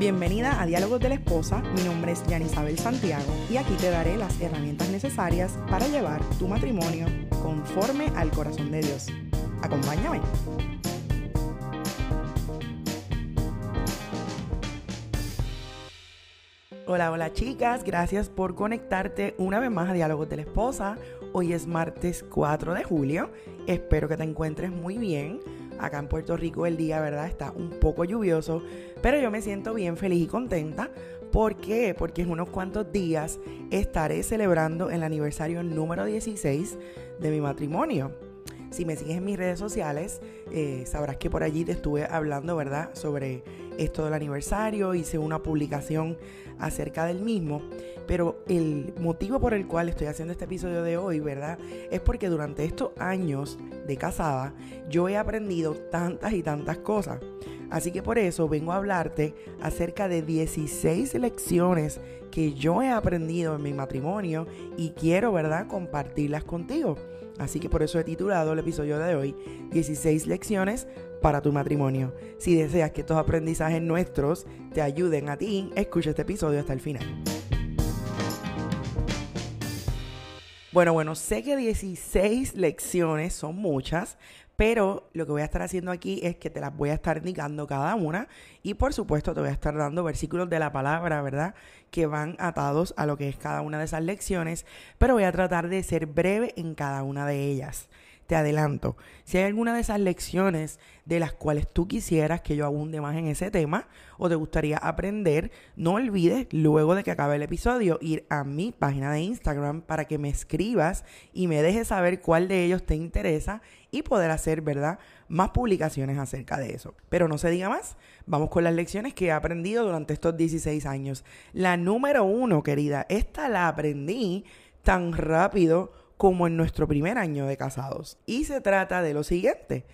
Bienvenida a Diálogos de la Esposa, mi nombre es Yanisabel Santiago y aquí te daré las herramientas necesarias para llevar tu matrimonio conforme al corazón de Dios. Acompáñame. Hola, hola chicas, gracias por conectarte una vez más a Diálogos de la Esposa. Hoy es martes 4 de julio, espero que te encuentres muy bien. Acá en Puerto Rico el día, ¿verdad? Está un poco lluvioso, pero yo me siento bien feliz y contenta. ¿Por qué? Porque en unos cuantos días estaré celebrando el aniversario número 16 de mi matrimonio. Si me sigues en mis redes sociales, eh, sabrás que por allí te estuve hablando, ¿verdad?, sobre esto del aniversario, hice una publicación acerca del mismo, pero el motivo por el cual estoy haciendo este episodio de hoy, ¿verdad?, es porque durante estos años de casada yo he aprendido tantas y tantas cosas. Así que por eso vengo a hablarte acerca de 16 lecciones que yo he aprendido en mi matrimonio y quiero, ¿verdad?, compartirlas contigo. Así que por eso he titulado el episodio de hoy 16 lecciones para tu matrimonio. Si deseas que estos aprendizajes nuestros te ayuden a ti, escucha este episodio hasta el final. Bueno, bueno, sé que 16 lecciones son muchas, pero lo que voy a estar haciendo aquí es que te las voy a estar indicando cada una. Y por supuesto te voy a estar dando versículos de la palabra, ¿verdad? Que van atados a lo que es cada una de esas lecciones, pero voy a tratar de ser breve en cada una de ellas te adelanto, si hay alguna de esas lecciones de las cuales tú quisieras que yo abunde más en ese tema o te gustaría aprender, no olvides luego de que acabe el episodio ir a mi página de Instagram para que me escribas y me dejes saber cuál de ellos te interesa y poder hacer, ¿verdad?, más publicaciones acerca de eso. Pero no se diga más, vamos con las lecciones que he aprendido durante estos 16 años. La número uno, querida, esta la aprendí tan rápido como en nuestro primer año de casados. Y se trata de lo siguiente.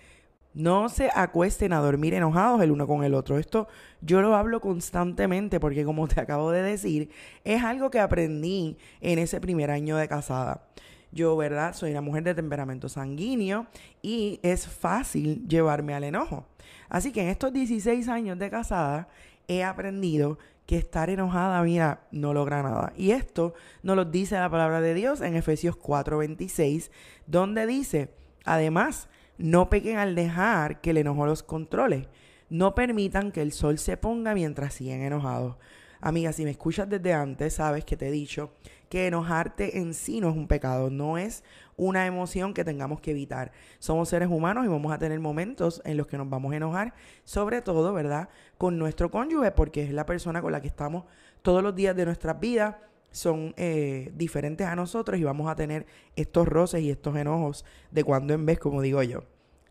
No se acuesten a dormir enojados el uno con el otro. Esto yo lo hablo constantemente porque como te acabo de decir, es algo que aprendí en ese primer año de casada. Yo, ¿verdad? Soy una mujer de temperamento sanguíneo y es fácil llevarme al enojo. Así que en estos 16 años de casada he aprendido que estar enojada, mira, no logra nada. Y esto nos lo dice la palabra de Dios en Efesios 4:26, donde dice, además, no pequen al dejar que el enojo los controle. No permitan que el sol se ponga mientras siguen enojados. Amiga, si me escuchas desde antes, sabes que te he dicho que enojarte en sí no es un pecado, no es una emoción que tengamos que evitar. Somos seres humanos y vamos a tener momentos en los que nos vamos a enojar, sobre todo, ¿verdad? Con nuestro cónyuge, porque es la persona con la que estamos todos los días de nuestras vidas son eh, diferentes a nosotros y vamos a tener estos roces y estos enojos de cuando en vez, como digo yo.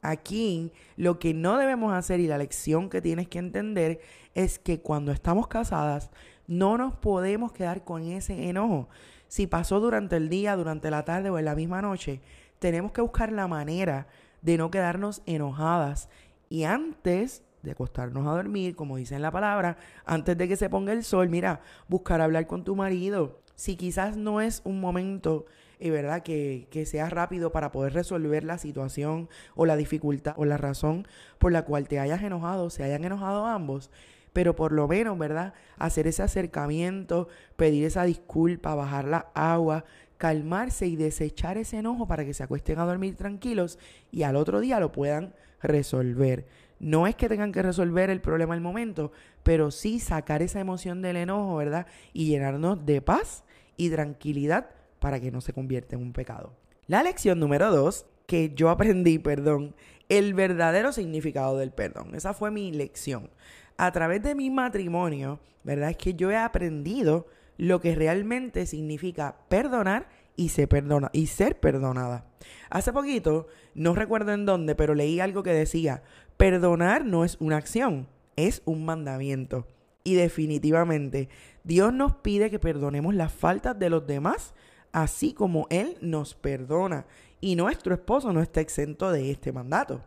Aquí lo que no debemos hacer y la lección que tienes que entender es que cuando estamos casadas no nos podemos quedar con ese enojo. Si pasó durante el día, durante la tarde o en la misma noche, tenemos que buscar la manera de no quedarnos enojadas. Y antes de acostarnos a dormir, como dice en la palabra, antes de que se ponga el sol, mira, buscar hablar con tu marido. Si quizás no es un momento y verdad que, que sea rápido para poder resolver la situación o la dificultad o la razón por la cual te hayas enojado, se hayan enojado ambos, pero por lo menos, ¿verdad? Hacer ese acercamiento, pedir esa disculpa, bajar la agua, calmarse y desechar ese enojo para que se acuesten a dormir tranquilos y al otro día lo puedan resolver. No es que tengan que resolver el problema al momento, pero sí sacar esa emoción del enojo, ¿verdad? Y llenarnos de paz y tranquilidad para que no se convierta en un pecado. La lección número dos, que yo aprendí, perdón, el verdadero significado del perdón. Esa fue mi lección. A través de mi matrimonio, ¿verdad? Es que yo he aprendido lo que realmente significa perdonar y ser, perdona, y ser perdonada. Hace poquito, no recuerdo en dónde, pero leí algo que decía, perdonar no es una acción, es un mandamiento. Y definitivamente, Dios nos pide que perdonemos las faltas de los demás así como Él nos perdona. Y nuestro esposo no está exento de este mandato.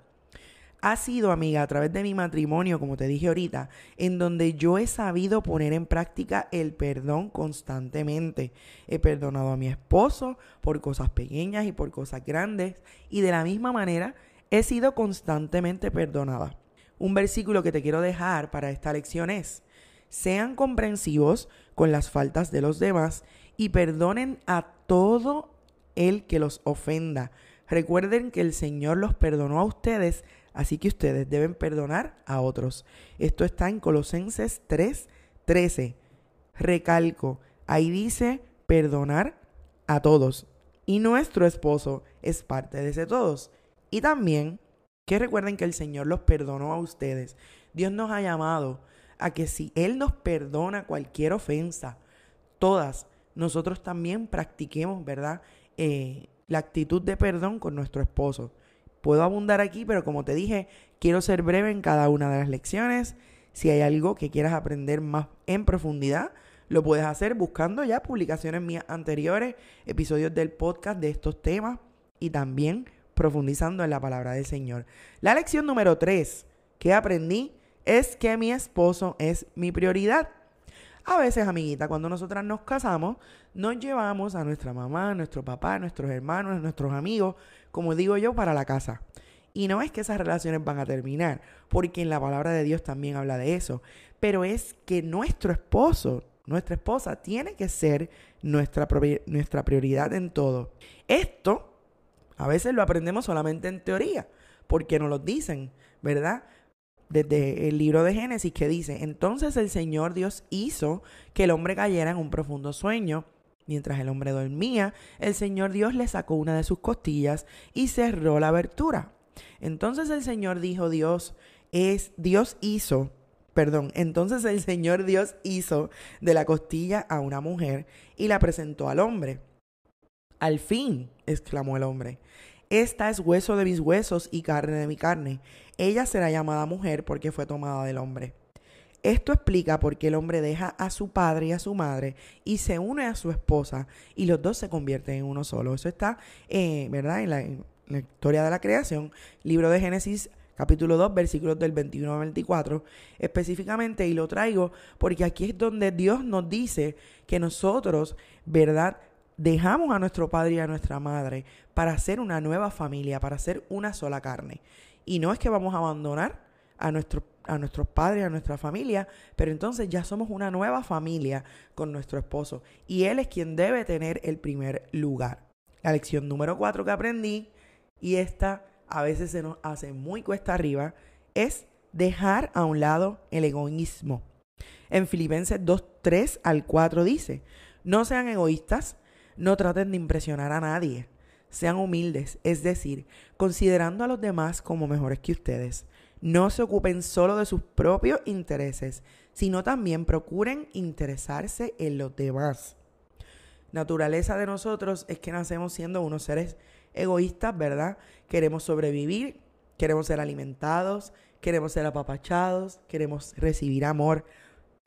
Ha sido, amiga, a través de mi matrimonio, como te dije ahorita, en donde yo he sabido poner en práctica el perdón constantemente. He perdonado a mi esposo por cosas pequeñas y por cosas grandes. Y de la misma manera, he sido constantemente perdonada. Un versículo que te quiero dejar para esta lección es, sean comprensivos con las faltas de los demás y perdonen a todo el que los ofenda. Recuerden que el Señor los perdonó a ustedes, así que ustedes deben perdonar a otros. Esto está en Colosenses 3, 13. Recalco, ahí dice perdonar a todos. Y nuestro esposo es parte de ese todos. Y también que recuerden que el Señor los perdonó a ustedes. Dios nos ha llamado a que si Él nos perdona cualquier ofensa, todas, nosotros también practiquemos, ¿verdad? Eh, la actitud de perdón con nuestro esposo. Puedo abundar aquí, pero como te dije, quiero ser breve en cada una de las lecciones. Si hay algo que quieras aprender más en profundidad, lo puedes hacer buscando ya publicaciones mías anteriores, episodios del podcast de estos temas y también profundizando en la palabra del Señor. La lección número 3 que aprendí es que mi esposo es mi prioridad. A veces, amiguita, cuando nosotras nos casamos, nos llevamos a nuestra mamá, a nuestro papá, a nuestros hermanos, a nuestros amigos, como digo yo, para la casa. Y no es que esas relaciones van a terminar, porque en la palabra de Dios también habla de eso, pero es que nuestro esposo, nuestra esposa, tiene que ser nuestra, nuestra prioridad en todo. Esto a veces lo aprendemos solamente en teoría, porque nos lo dicen, ¿verdad? Desde el libro de Génesis que dice, entonces el Señor Dios hizo que el hombre cayera en un profundo sueño. Mientras el hombre dormía, el Señor Dios le sacó una de sus costillas y cerró la abertura. Entonces el Señor dijo, Dios es, Dios hizo, perdón, entonces el Señor Dios hizo de la costilla a una mujer y la presentó al hombre. Al fin, exclamó el hombre, esta es hueso de mis huesos y carne de mi carne. Ella será llamada mujer porque fue tomada del hombre. Esto explica por qué el hombre deja a su padre y a su madre y se une a su esposa y los dos se convierten en uno solo. Eso está, eh, ¿verdad? En la, en la, historia de la creación, libro de Génesis capítulo 2, versículos del 21 al 24, específicamente, y lo traigo porque aquí es donde Dios nos dice que nosotros, ¿verdad? Dejamos a nuestro padre y a nuestra madre para ser una nueva familia, para ser una sola carne. Y no es que vamos a abandonar a, nuestro, a nuestros padres, a nuestra familia, pero entonces ya somos una nueva familia con nuestro esposo. Y él es quien debe tener el primer lugar. La lección número cuatro que aprendí, y esta a veces se nos hace muy cuesta arriba, es dejar a un lado el egoísmo. En Filipenses 2, 3 al 4 dice, no sean egoístas, no traten de impresionar a nadie. Sean humildes, es decir, considerando a los demás como mejores que ustedes. No se ocupen solo de sus propios intereses, sino también procuren interesarse en los demás. Naturaleza de nosotros es que nacemos siendo unos seres egoístas, ¿verdad? Queremos sobrevivir, queremos ser alimentados, queremos ser apapachados, queremos recibir amor,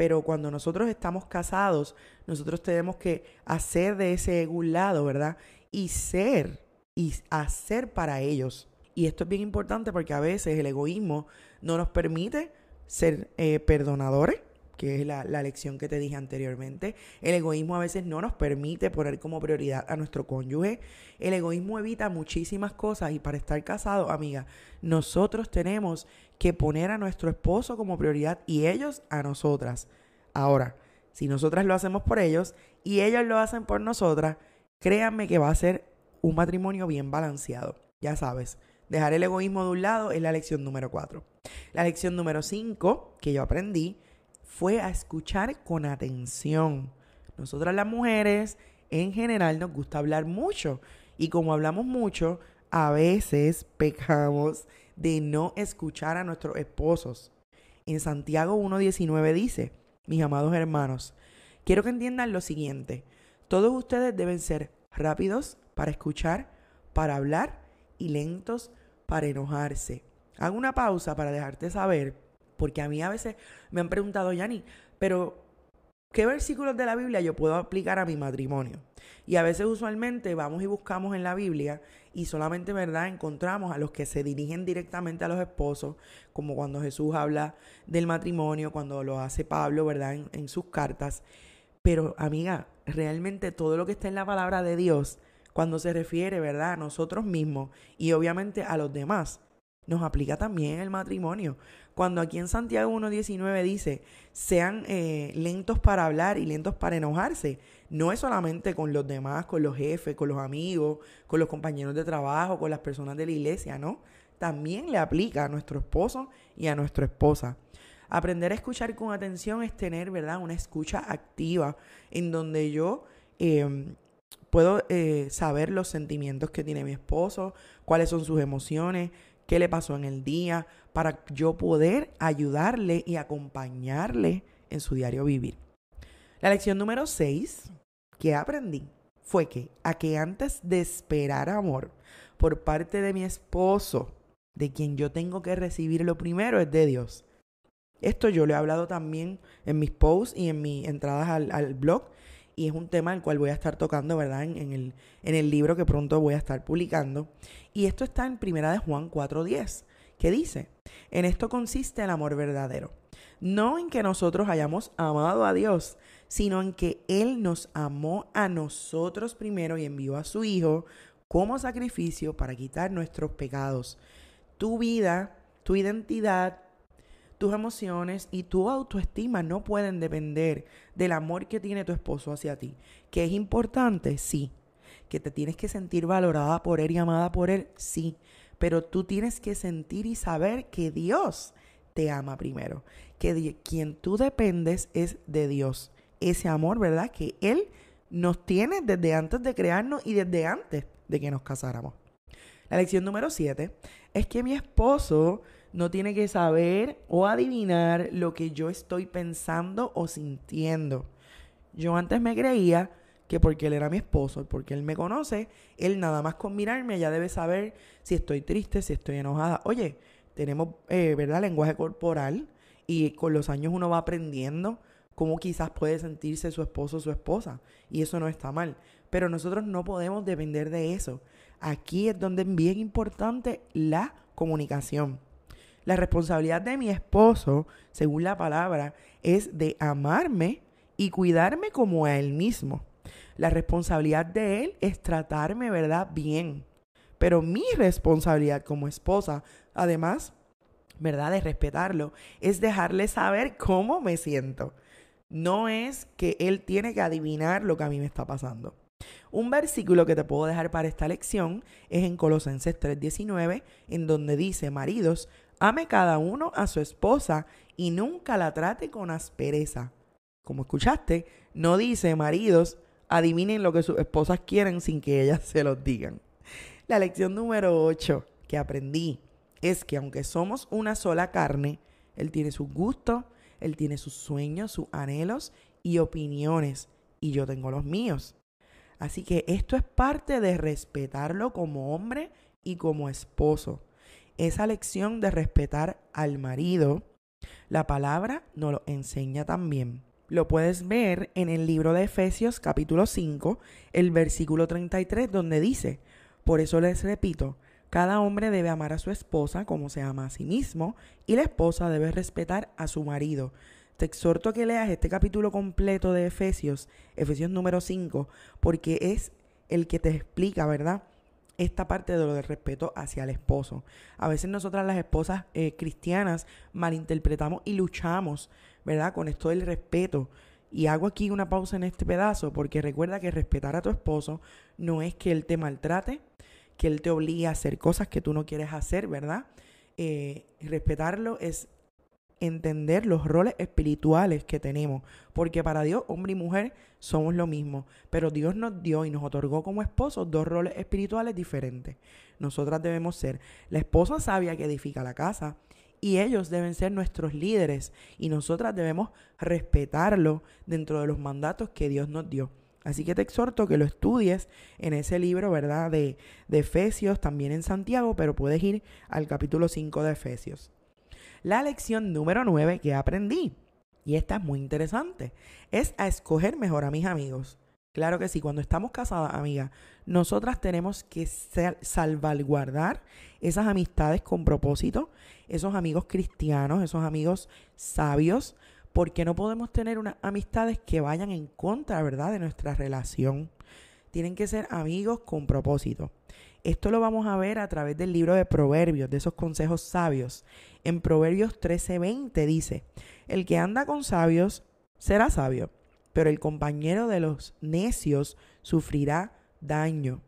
pero cuando nosotros estamos casados, nosotros tenemos que hacer de ese un lado, ¿verdad? Y ser y hacer para ellos. Y esto es bien importante porque a veces el egoísmo no nos permite ser eh, perdonadores, que es la, la, lección que te dije anteriormente. El egoísmo a veces no nos permite poner como prioridad a nuestro cónyuge. El egoísmo evita muchísimas cosas y para estar casado, amiga, nosotros tenemos que poner a nuestro esposo como prioridad y ellos a nosotras. Ahora, si nosotras lo hacemos por ellos y ellos lo hacen por nosotras, créanme que va a ser un matrimonio bien balanceado. Ya sabes, dejar el egoísmo de un lado es la lección número 4. La lección número 5 que yo aprendí fue a escuchar con atención. Nosotras las mujeres en general nos gusta hablar mucho y como hablamos mucho, a veces pecamos de no escuchar a nuestros esposos. En Santiago 1.19 dice, mis amados hermanos, quiero que entiendan lo siguiente, todos ustedes deben ser rápidos para escuchar, para hablar y lentos para enojarse. Hago una pausa para dejarte saber, porque a mí a veces me han preguntado, Yani, pero ¿qué versículos de la Biblia yo puedo aplicar a mi matrimonio? Y a veces usualmente vamos y buscamos en la Biblia y solamente, ¿verdad?, encontramos a los que se dirigen directamente a los esposos, como cuando Jesús habla del matrimonio, cuando lo hace Pablo, ¿verdad?, en, en sus cartas. Pero, amiga, realmente todo lo que está en la palabra de Dios, cuando se refiere, ¿verdad?, a nosotros mismos y obviamente a los demás, nos aplica también el matrimonio. Cuando aquí en Santiago 1.19 dice, sean eh, lentos para hablar y lentos para enojarse, no es solamente con los demás, con los jefes, con los amigos, con los compañeros de trabajo, con las personas de la iglesia, ¿no? También le aplica a nuestro esposo y a nuestra esposa. Aprender a escuchar con atención es tener, ¿verdad? Una escucha activa en donde yo em, puedo eh, saber los sentimientos que tiene mi esposo, cuáles son sus emociones, qué le pasó en el día, para yo poder ayudarle y acompañarle en su diario vivir. La lección número 6 que aprendí fue que a que antes de esperar amor por parte de mi esposo, de quien yo tengo que recibir lo primero es de Dios. Esto yo lo he hablado también en mis posts y en mis entradas al, blog y es un tema el cual voy a estar tocando, ¿verdad? En, el, en el libro que pronto voy a estar publicando. Y esto está en Primera de Juan 4.10, que dice, en esto consiste el amor verdadero. No en que nosotros hayamos amado a Dios, sino en que Él nos amó a nosotros primero y envió a su Hijo como sacrificio para quitar nuestros pecados. Tu vida, tu identidad, tus emociones y tu autoestima no pueden depender del amor que tiene tu esposo hacia ti. ¿Que es importante? Sí. ¿Que te tienes que sentir valorada por él y amada por él? Sí. Pero tú tienes que sentir y saber que Dios te ama primero. Que quien tú dependes es de Dios. Ese amor, ¿verdad? Que Él nos tiene desde antes de crearnos y desde antes de que nos casáramos. La lección número 7 es que mi esposo no tiene que saber o adivinar lo que yo estoy pensando o sintiendo. Yo antes me creía que porque él era mi esposo, porque él me conoce, él nada más con mirarme ya debe saber si estoy triste, si estoy enojada. Oye, tenemos, eh, ¿verdad?, lenguaje corporal y con los años uno va aprendiendo cómo quizás puede sentirse su esposo o su esposa. Y eso no está mal. Pero nosotros no podemos depender de eso. Aquí es donde es bien importante la comunicación. La responsabilidad de mi esposo, según la palabra, es de amarme y cuidarme como a él mismo. La responsabilidad de él es tratarme, ¿verdad? Bien. Pero mi responsabilidad como esposa, además, ¿verdad? De respetarlo, es dejarle saber cómo me siento. No es que él tiene que adivinar lo que a mí me está pasando. Un versículo que te puedo dejar para esta lección es en Colosenses 3:19, en donde dice, maridos, Ame cada uno a su esposa y nunca la trate con aspereza. Como escuchaste, no dice maridos, adivinen lo que sus esposas quieren sin que ellas se los digan. La lección número 8 que aprendí es que aunque somos una sola carne, Él tiene sus gustos, Él tiene sus sueños, sus anhelos y opiniones, y yo tengo los míos. Así que esto es parte de respetarlo como hombre y como esposo esa lección de respetar al marido, la palabra nos lo enseña también. Lo puedes ver en el libro de Efesios capítulo 5, el versículo 33, donde dice, por eso les repito, cada hombre debe amar a su esposa como se ama a sí mismo y la esposa debe respetar a su marido. Te exhorto a que leas este capítulo completo de Efesios, Efesios número 5, porque es el que te explica, ¿verdad? esta parte de lo del respeto hacia el esposo. A veces nosotras las esposas eh, cristianas malinterpretamos y luchamos, ¿verdad? Con esto del respeto. Y hago aquí una pausa en este pedazo porque recuerda que respetar a tu esposo no es que él te maltrate, que él te obligue a hacer cosas que tú no quieres hacer, ¿verdad? Eh, respetarlo es entender los roles espirituales que tenemos, porque para Dios hombre y mujer somos lo mismo, pero Dios nos dio y nos otorgó como esposos dos roles espirituales diferentes. Nosotras debemos ser la esposa sabia que edifica la casa y ellos deben ser nuestros líderes y nosotras debemos respetarlo dentro de los mandatos que Dios nos dio. Así que te exhorto que lo estudies en ese libro, ¿verdad? De, de Efesios, también en Santiago, pero puedes ir al capítulo 5 de Efesios la lección número 9 que aprendí. Y esta es muy interesante. Es a escoger mejor a mis amigos. Claro que sí, cuando estamos casadas, amiga, nosotras tenemos que salvaguardar esas amistades con propósito, esos amigos cristianos, esos amigos sabios, porque no podemos tener unas amistades que vayan en contra, ¿verdad?, de nuestra relación. Tienen que ser amigos con propósito. Esto lo vamos a ver a través del libro de Proverbios, de esos consejos sabios. En Proverbios 13:20 dice, el que anda con sabios será sabio, pero el compañero de los necios sufrirá daño.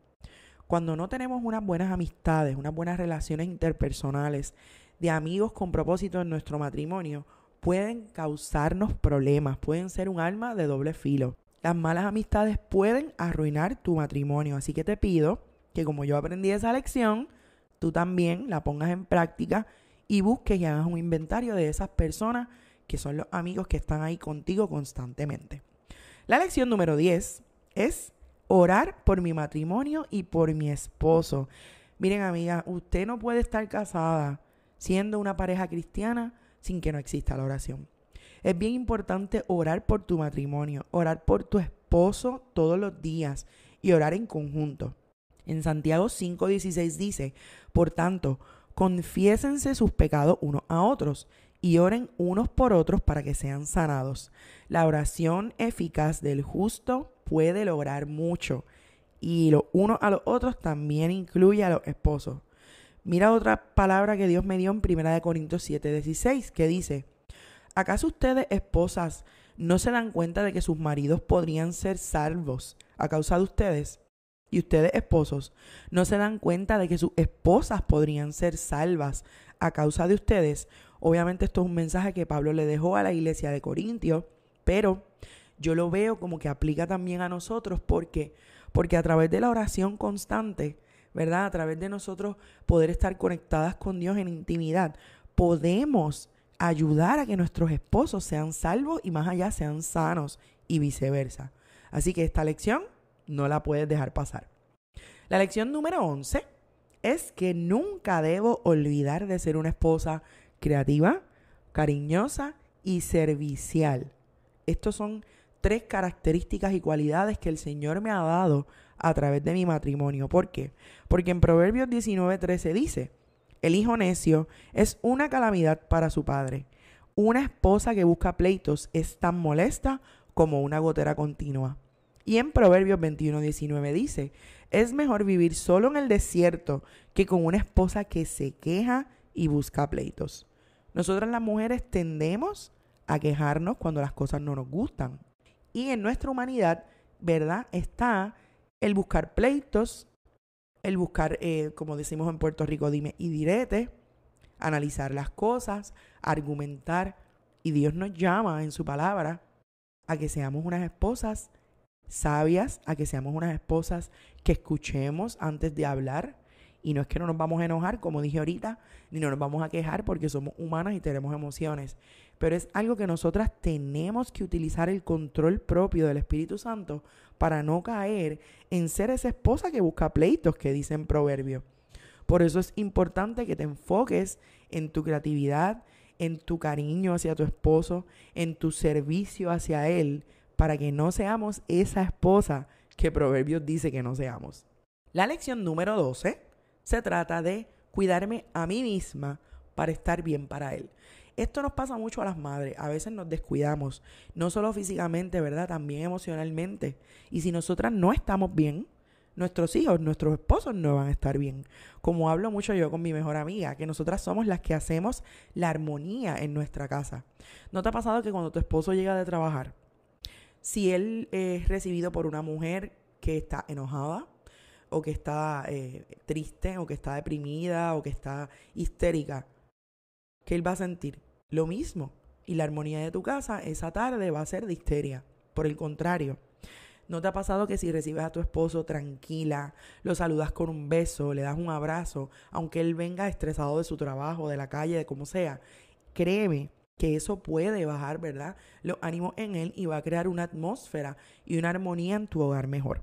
Cuando no tenemos unas buenas amistades, unas buenas relaciones interpersonales, de amigos con propósito en nuestro matrimonio, pueden causarnos problemas, pueden ser un arma de doble filo. Las malas amistades pueden arruinar tu matrimonio, así que te pido que como yo aprendí esa lección, tú también la pongas en práctica y busques y hagas un inventario de esas personas que son los amigos que están ahí contigo constantemente. La lección número 10 es orar por mi matrimonio y por mi esposo. Miren amiga, usted no puede estar casada siendo una pareja cristiana sin que no exista la oración. Es bien importante orar por tu matrimonio, orar por tu esposo todos los días y orar en conjunto. En Santiago 5:16 dice, por tanto, confiésense sus pecados unos a otros y oren unos por otros para que sean sanados. La oración eficaz del justo puede lograr mucho y lo uno a los otros también incluye a los esposos. Mira otra palabra que Dios me dio en 1 Corintios 7:16 que dice, ¿acaso ustedes esposas no se dan cuenta de que sus maridos podrían ser salvos a causa de ustedes? Y ustedes esposos no se dan cuenta de que sus esposas podrían ser salvas a causa de ustedes. Obviamente esto es un mensaje que Pablo le dejó a la iglesia de Corintio, pero yo lo veo como que aplica también a nosotros porque porque a través de la oración constante, ¿verdad? A través de nosotros poder estar conectadas con Dios en intimidad, podemos ayudar a que nuestros esposos sean salvos y más allá sean sanos y viceversa. Así que esta lección no la puedes dejar pasar. La lección número 11 es que nunca debo olvidar de ser una esposa creativa, cariñosa y servicial. Estos son tres características y cualidades que el Señor me ha dado a través de mi matrimonio. ¿Por qué? Porque en Proverbios 19:13 dice, el hijo necio es una calamidad para su padre. Una esposa que busca pleitos es tan molesta como una gotera continua. Y en Proverbios 21:19 dice, es mejor vivir solo en el desierto que con una esposa que se queja y busca pleitos. Nosotras las mujeres tendemos a quejarnos cuando las cosas no nos gustan. Y en nuestra humanidad, ¿verdad? Está el buscar pleitos, el buscar, eh, como decimos en Puerto Rico, dime y direte, analizar las cosas, argumentar. Y Dios nos llama en su palabra a que seamos unas esposas sabias, a que seamos unas esposas que escuchemos antes de hablar. Y no es que no nos vamos a enojar, como dije ahorita, ni no nos vamos a quejar porque somos humanas y tenemos emociones. Pero es algo que nosotras tenemos que utilizar el control propio del Espíritu Santo para no caer en ser esa esposa que busca pleitos que dice en Proverbio. Por eso es importante que te enfoques en tu creatividad, en tu cariño hacia tu esposo, en tu servicio hacia él, para que no seamos esa esposa que Proverbios dice que no seamos. La lección número 12 se trata de cuidarme a mí misma para estar bien para él. Esto nos pasa mucho a las madres. A veces nos descuidamos, no solo físicamente, ¿verdad? También emocionalmente. Y si nosotras no estamos bien, nuestros hijos, nuestros esposos no van a estar bien. Como hablo mucho yo con mi mejor amiga, que nosotras somos las que hacemos la armonía en nuestra casa. ¿No te ha pasado que cuando tu esposo llega de trabajar, si él es recibido por una mujer que está enojada, o que está eh, triste, o que está deprimida, o que está histérica, ¿qué él va a sentir? Lo mismo. Y la armonía de tu casa esa tarde va a ser de histeria. Por el contrario, ¿no te ha pasado que si recibes a tu esposo tranquila, lo saludas con un beso, le das un abrazo, aunque él venga estresado de su trabajo, de la calle, de como sea? Créeme que eso puede bajar, ¿verdad? Los ánimos en él y va a crear una atmósfera y una armonía en tu hogar mejor.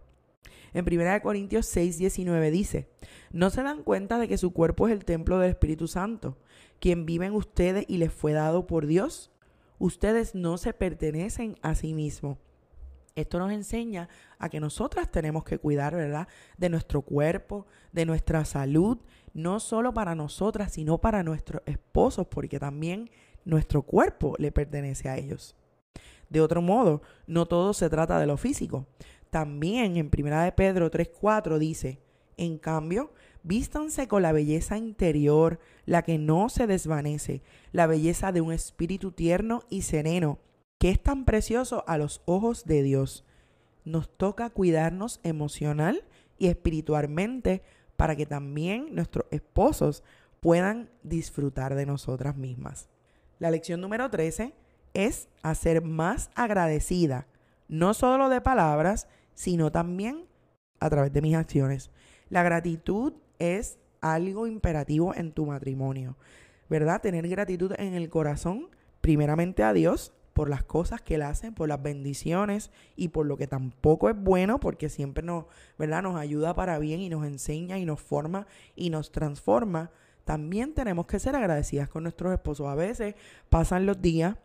En 1 Corintios 6, 19 dice, ¿no se dan cuenta de que su cuerpo es el templo del Espíritu Santo, quien vive en ustedes y les fue dado por Dios? Ustedes no se pertenecen a sí mismos. Esto nos enseña a que nosotras tenemos que cuidar, ¿verdad? De nuestro cuerpo, de nuestra salud, no solo para nosotras, sino para nuestros esposos, porque también nuestro cuerpo le pertenece a ellos. De otro modo, no todo se trata de lo físico. También en 1 de Pedro 3:4 dice, en cambio, Vístanse con la belleza interior, la que no se desvanece, la belleza de un espíritu tierno y sereno, que es tan precioso a los ojos de Dios. Nos toca cuidarnos emocional y espiritualmente para que también nuestros esposos puedan disfrutar de nosotras mismas. La lección número 13 es hacer más agradecida, no solo de palabras, sino también a través de mis acciones. La gratitud es algo imperativo en tu matrimonio, ¿verdad? Tener gratitud en el corazón, primeramente a Dios, por las cosas que Él hace, por las bendiciones y por lo que tampoco es bueno, porque siempre nos, ¿verdad? nos ayuda para bien y nos enseña y nos forma y nos transforma. También tenemos que ser agradecidas con nuestros esposos. A veces pasan los días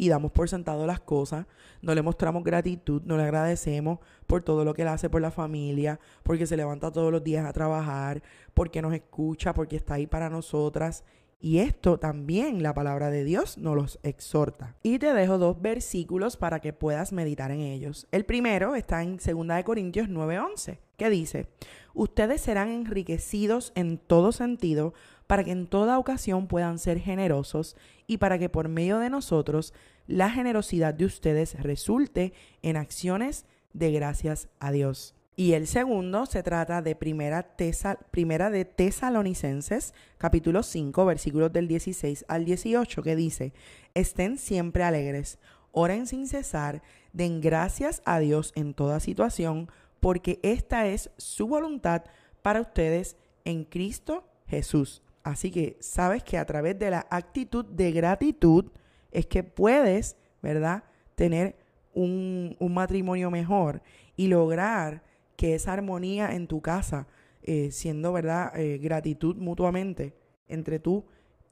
y damos por sentado las cosas, no le mostramos gratitud, no le agradecemos por todo lo que él hace por la familia, porque se levanta todos los días a trabajar, porque nos escucha, porque está ahí para nosotras. Y esto también la palabra de Dios nos los exhorta. Y te dejo dos versículos para que puedas meditar en ellos. El primero está en 2 Corintios 9:11, que dice, ustedes serán enriquecidos en todo sentido para que en toda ocasión puedan ser generosos y para que por medio de nosotros la generosidad de ustedes resulte en acciones de gracias a Dios. Y el segundo se trata de primera, de Tesalonicenses, capítulo 5, versículos del 16 al 18, que dice, estén siempre alegres, oren sin cesar, den gracias a Dios en toda situación, porque esta es su voluntad para ustedes en Cristo Jesús. Así que sabes que a través de la actitud de gratitud es que puedes, ¿verdad?, tener un, matrimonio mejor y lograr que esa armonía en tu casa, eh, siendo, ¿verdad?, eh, gratitud mutuamente entre tú,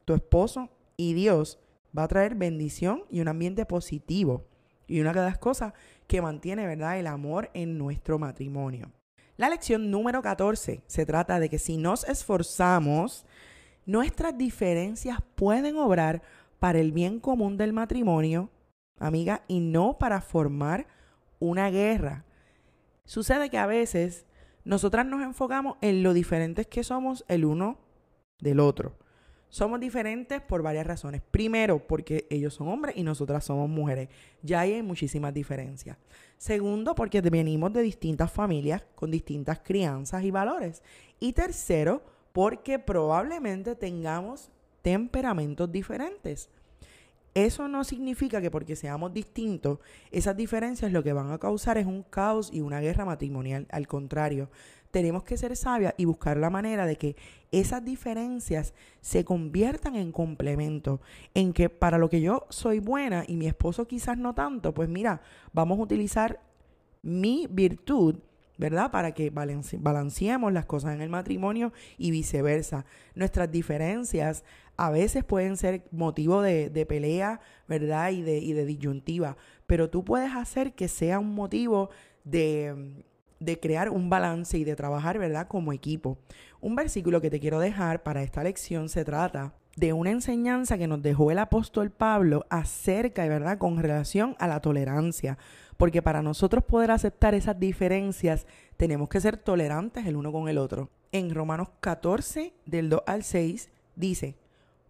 tu esposo y Dios, va a traer bendición y un ambiente positivo. Y una de las cosas que mantiene, ¿verdad?, el amor en nuestro matrimonio. La lección número 14 se trata de que si nos esforzamos, Nuestras diferencias pueden obrar para el bien común del matrimonio, amiga, y no para formar una guerra. Sucede que a veces nosotras nos enfocamos en lo diferentes que somos el uno del otro. Somos diferentes por varias razones. Primero, porque ellos son hombres y nosotras somos mujeres. Ya hay muchísimas diferencias. Segundo, porque venimos de distintas familias con distintas crianzas y valores. Y tercero, porque probablemente tengamos temperamentos diferentes. Eso no significa que porque seamos distintos, esas diferencias lo que van a causar es un caos y una guerra matrimonial. Al contrario, tenemos que ser sabias y buscar la manera de que esas diferencias se conviertan en complemento, en que para lo que yo soy buena y mi esposo quizás no tanto, pues mira, vamos a utilizar mi virtud ¿verdad? Para que balanceemos las cosas en el matrimonio y viceversa. Nuestras diferencias a veces pueden ser motivo de, pelea, ¿verdad? Y de, y de disyuntiva, pero tú puedes hacer que sea un motivo de, de crear un balance y de trabajar, ¿verdad? Como equipo. Un versículo que te quiero dejar para esta lección se trata de una enseñanza que nos dejó el apóstol Pablo acerca, ¿verdad?, con relación a la tolerancia. Porque para nosotros poder aceptar esas diferencias, tenemos que ser tolerantes el uno con el otro. En Romanos 14, del 2 al 6, dice,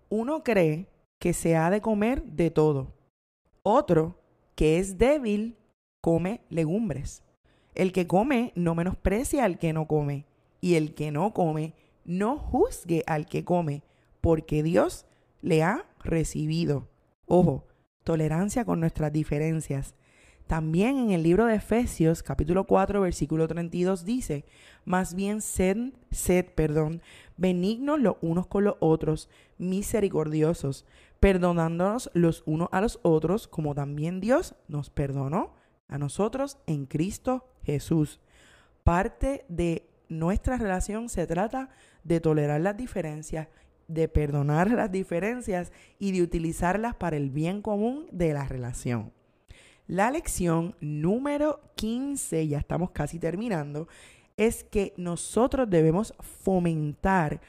uno cree que se ha de comer de todo. Otro, que es débil, come legumbres. El que come no menosprecia al que no come. Y el que no come no juzgue al que come porque Dios le ha recibido. Ojo, tolerancia con nuestras diferencias. También en el libro de Efesios, capítulo 4, versículo 32 dice, más bien sed, sed, perdón, benignos los unos con los otros, misericordiosos, perdonándonos los unos a los otros, como también Dios nos perdonó a nosotros en Cristo Jesús. Parte de nuestra relación se trata de tolerar las diferencias de perdonar las diferencias y de utilizarlas para el bien común de la relación. La lección número 15, ya estamos casi terminando, es que nosotros debemos fomentar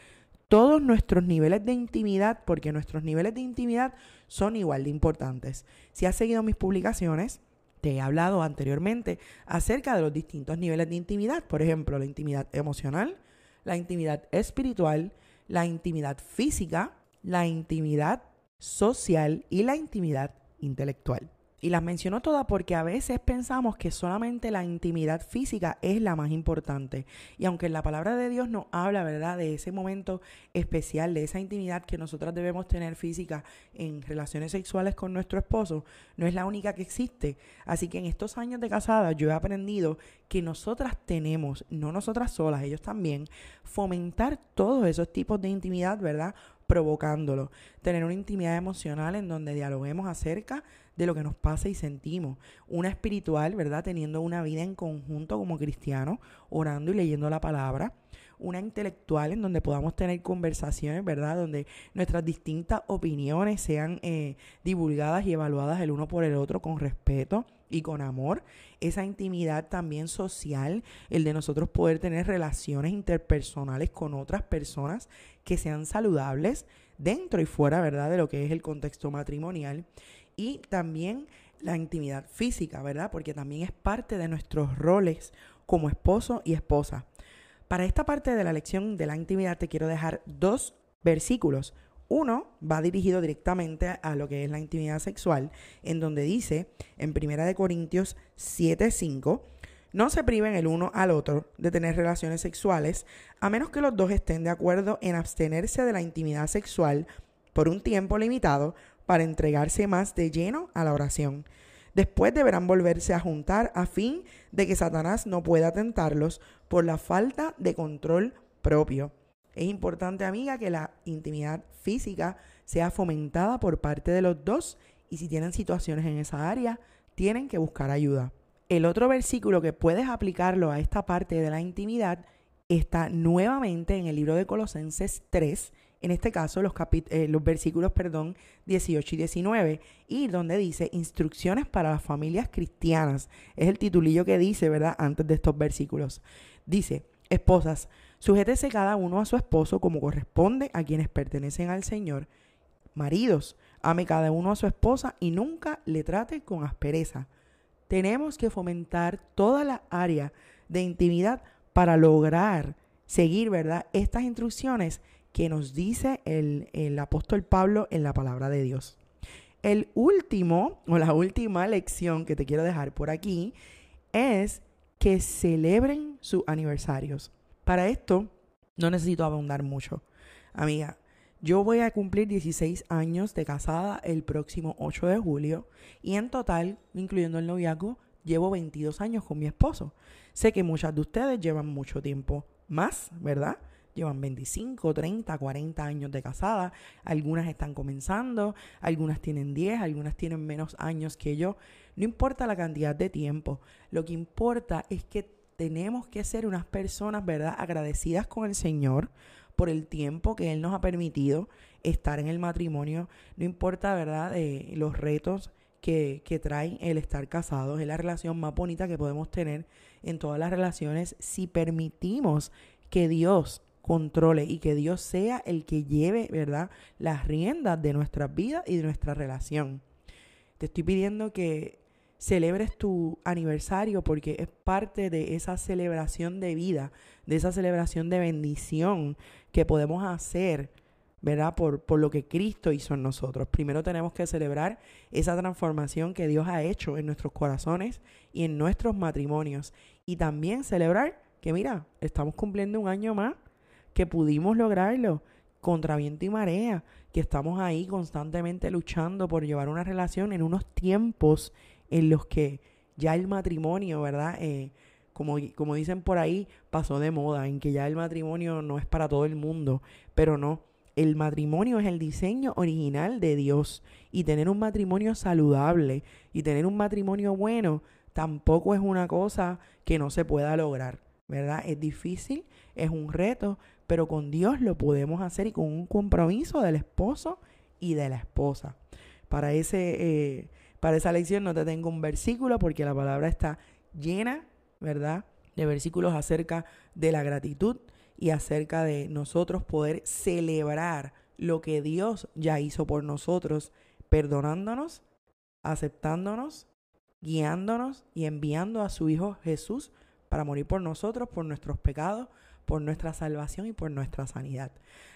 todos nuestros niveles de intimidad, porque nuestros niveles de intimidad son igual de importantes. Si has seguido mis publicaciones, te he hablado anteriormente acerca de los distintos niveles de intimidad, por ejemplo, la intimidad emocional, la intimidad espiritual, la intimidad física, la intimidad social y la intimidad intelectual. Y las menciono todas porque a veces pensamos que solamente la intimidad física es la más importante. Y aunque la palabra de Dios nos habla, ¿verdad?, de ese momento especial, de esa intimidad que nosotras debemos tener física en relaciones sexuales con nuestro esposo, no es la única que existe. Así que en estos años de casada yo he aprendido que nosotras tenemos, no nosotras solas, ellos también, fomentar todos esos tipos de intimidad, ¿verdad? Provocándolo. Tener una intimidad emocional en donde dialoguemos acerca de lo que nos pasa y sentimos. Una espiritual, ¿verdad? Teniendo una vida en conjunto como cristianos, orando y leyendo la palabra. Una intelectual en donde podamos tener conversaciones, ¿verdad? Donde nuestras distintas opiniones sean eh, divulgadas y evaluadas el uno por el otro con respeto y con amor. Esa intimidad también social, el de nosotros poder tener relaciones interpersonales con otras personas que sean saludables dentro y fuera, ¿verdad? De lo que es el contexto matrimonial. Y también la intimidad física, ¿verdad? Porque también es parte de nuestros roles como esposo y esposa. Para esta parte de la lección de la intimidad te quiero dejar dos versículos. Uno va dirigido directamente a lo que es la intimidad sexual, en donde dice en 1 Corintios 7:5, no se priven el uno al otro de tener relaciones sexuales, a menos que los dos estén de acuerdo en abstenerse de la intimidad sexual por un tiempo limitado para entregarse más de lleno a la oración. Después deberán volverse a juntar a fin de que Satanás no pueda tentarlos por la falta de control propio. Es importante, amiga, que la intimidad física sea fomentada por parte de los dos y si tienen situaciones en esa área, tienen que buscar ayuda. El otro versículo que puedes aplicarlo a esta parte de la intimidad está nuevamente en el libro de Colosenses 3, en este caso los, eh, los versículos perdón, 18 y 19, y donde dice instrucciones para las familias cristianas. Es el titulillo que dice, ¿verdad? Antes de estos versículos. Dice, esposas, sujétese cada uno a su esposo como corresponde a quienes pertenecen al Señor. Maridos, ame cada uno a su esposa y nunca le trate con aspereza tenemos que fomentar toda la área de intimidad para lograr seguir, ¿verdad? Estas instrucciones que nos dice el, el apóstol Pablo en la palabra de Dios. El último, o la última lección que te quiero dejar por aquí, es que celebren sus aniversarios. Para esto, no necesito abundar mucho. Amiga, yo voy a cumplir 16 años de casada el próximo 8 de julio y en total, incluyendo el noviazgo, llevo 22 años con mi esposo. Sé que muchas de ustedes llevan mucho tiempo más, ¿verdad? Llevan 25, 30, 40 años de casada. Algunas están comenzando, algunas tienen 10, algunas tienen menos años que yo. No importa la cantidad de tiempo. Lo que importa es que tenemos que ser unas personas, ¿verdad? Agradecidas con el Señor por el tiempo que Él nos ha permitido estar en el matrimonio, no importa, ¿verdad?, de los retos que, que traen el estar casados, es la relación más bonita que podemos tener en todas las relaciones si permitimos que Dios controle y que Dios sea el que lleve, ¿verdad?, las riendas de nuestras vidas y de nuestra relación. Te estoy pidiendo que celebres tu aniversario porque es parte de esa celebración de vida, de esa celebración de bendición que podemos hacer, ¿verdad? Por, por lo que Cristo hizo en nosotros. Primero tenemos que celebrar esa transformación que Dios ha hecho en nuestros corazones y en nuestros matrimonios. Y también celebrar que, mira, estamos cumpliendo un año más, que pudimos lograrlo contra viento y marea, que estamos ahí constantemente luchando por llevar una relación en unos tiempos en los que ya el matrimonio, ¿verdad? Eh, como, como dicen por ahí, pasó de moda, en que ya el matrimonio no es para todo el mundo, pero no. El matrimonio es el diseño original de Dios y tener un matrimonio saludable y tener un matrimonio bueno tampoco es una cosa que no se pueda lograr, ¿verdad? Es difícil, es un reto, pero con Dios lo podemos hacer y con un compromiso del esposo y de la esposa. Para ese, eh, para esa lección no te tengo un versículo porque la palabra está llena, ¿verdad? De versículos acerca de la gratitud y acerca de nosotros poder celebrar lo que Dios ya hizo por nosotros, perdonándonos, aceptándonos, guiándonos y enviando a su Hijo Jesús para morir por nosotros, por nuestros pecados, por nuestra salvación y por nuestra sanidad.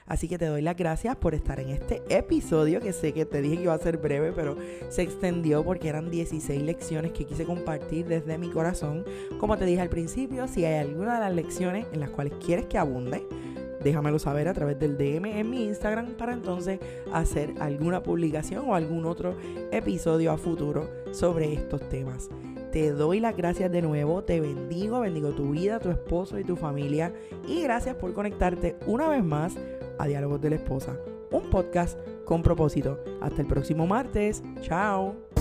Así que te doy las gracias por estar en este episodio, que sé que te dije que iba a ser breve, pero se extendió porque eran 16 lecciones que quise compartir desde mi corazón. Como te dije al principio, si hay alguna de las lecciones en las cuales quieres que abunde, déjamelo saber a través del DM en mi Instagram para entonces hacer alguna publicación o algún otro episodio a futuro sobre estos temas. Te doy las gracias de nuevo, te bendigo, bendigo tu vida, tu esposo y tu familia y gracias por conectarte una vez más a Diálogos de la Esposa, un podcast con propósito. Hasta el próximo martes, chao.